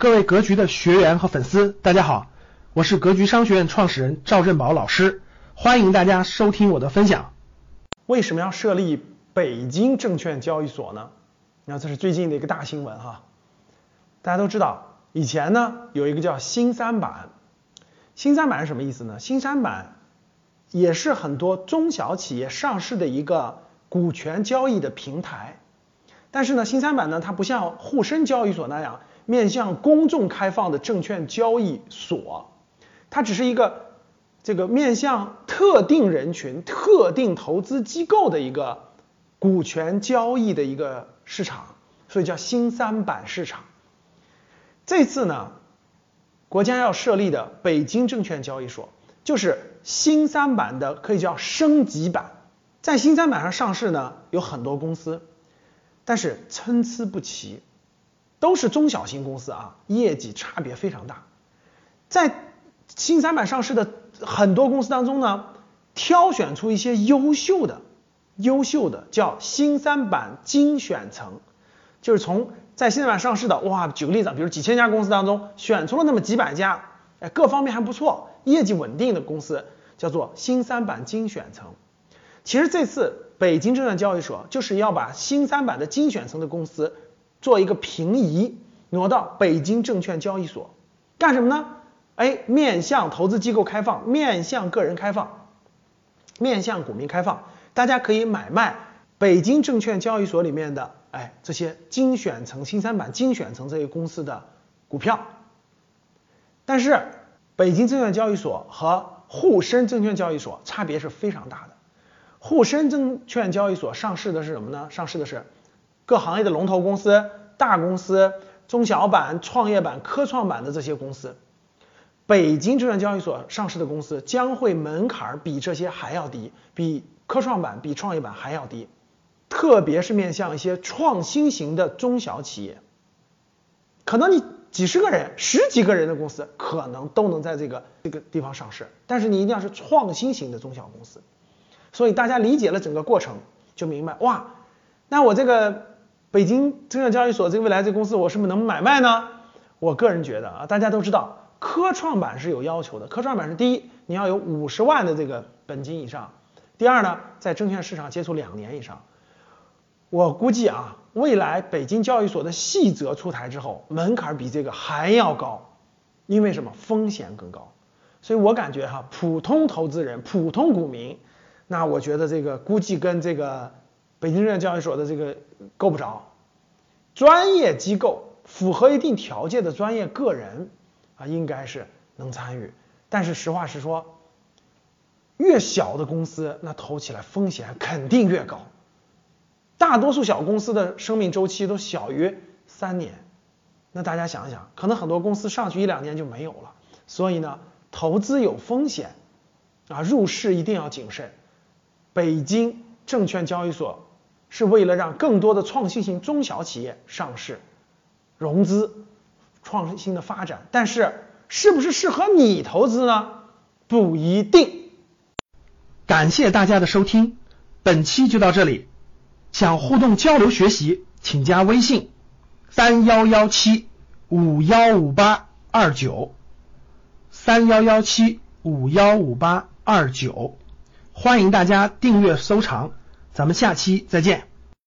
各位格局的学员和粉丝，大家好，我是格局商学院创始人赵振宝老师，欢迎大家收听我的分享。为什么要设立北京证券交易所呢？那这是最近的一个大新闻哈。大家都知道，以前呢有一个叫新三板，新三板是什么意思呢？新三板也是很多中小企业上市的一个股权交易的平台，但是呢，新三板呢它不像沪深交易所那样。面向公众开放的证券交易所，它只是一个这个面向特定人群、特定投资机构的一个股权交易的一个市场，所以叫新三板市场。这次呢，国家要设立的北京证券交易所，就是新三板的可以叫升级版。在新三板上上市呢，有很多公司，但是参差不齐。都是中小型公司啊，业绩差别非常大。在新三板上市的很多公司当中呢，挑选出一些优秀的、优秀的叫新三板精选层，就是从在新三板上市的哇，举个例子，比如几千家公司当中选出了那么几百家，哎，各方面还不错，业绩稳定的公司，叫做新三板精选层。其实这次北京证券交易所就是要把新三板的精选层的公司。做一个平移，挪到北京证券交易所干什么呢？哎，面向投资机构开放，面向个人开放，面向股民开放，大家可以买卖北京证券交易所里面的哎这些精选层、新三板精选层这些公司的股票。但是北京证券交易所和沪深证券交易所差别是非常大的。沪深证券交易所上市的是什么呢？上市的是。各行业的龙头公司、大公司、中小板、创业板、科创板的这些公司，北京证券交易所上市的公司将会门槛儿比这些还要低，比科创板、比创业板还要低，特别是面向一些创新型的中小企业，可能你几十个人、十几个人的公司可能都能在这个这个地方上市，但是你一定要是创新型的中小公司。所以大家理解了整个过程，就明白哇，那我这个。北京证券交易所这个未来这个公司，我是不是能买卖呢？我个人觉得啊，大家都知道，科创板是有要求的。科创板是第一，你要有五十万的这个本金以上；第二呢，在证券市场接触两年以上。我估计啊，未来北京交易所的细则出台之后，门槛比这个还要高，因为什么？风险更高。所以我感觉哈，普通投资人、普通股民，那我觉得这个估计跟这个。北京证券交易所的这个够不着，专业机构符合一定条件的专业个人啊，应该是能参与。但是实话实说，越小的公司那投起来风险肯定越高。大多数小公司的生命周期都小于三年，那大家想想，可能很多公司上去一两年就没有了。所以呢，投资有风险啊，入市一定要谨慎。北京证券交易所。是为了让更多的创新型中小企业上市、融资、创新的发展，但是是不是适合你投资呢？不一定。感谢大家的收听，本期就到这里。想互动交流学习，请加微信三幺幺七五幺五八二九三幺幺七五幺五八二九，欢迎大家订阅收藏。咱们下期再见。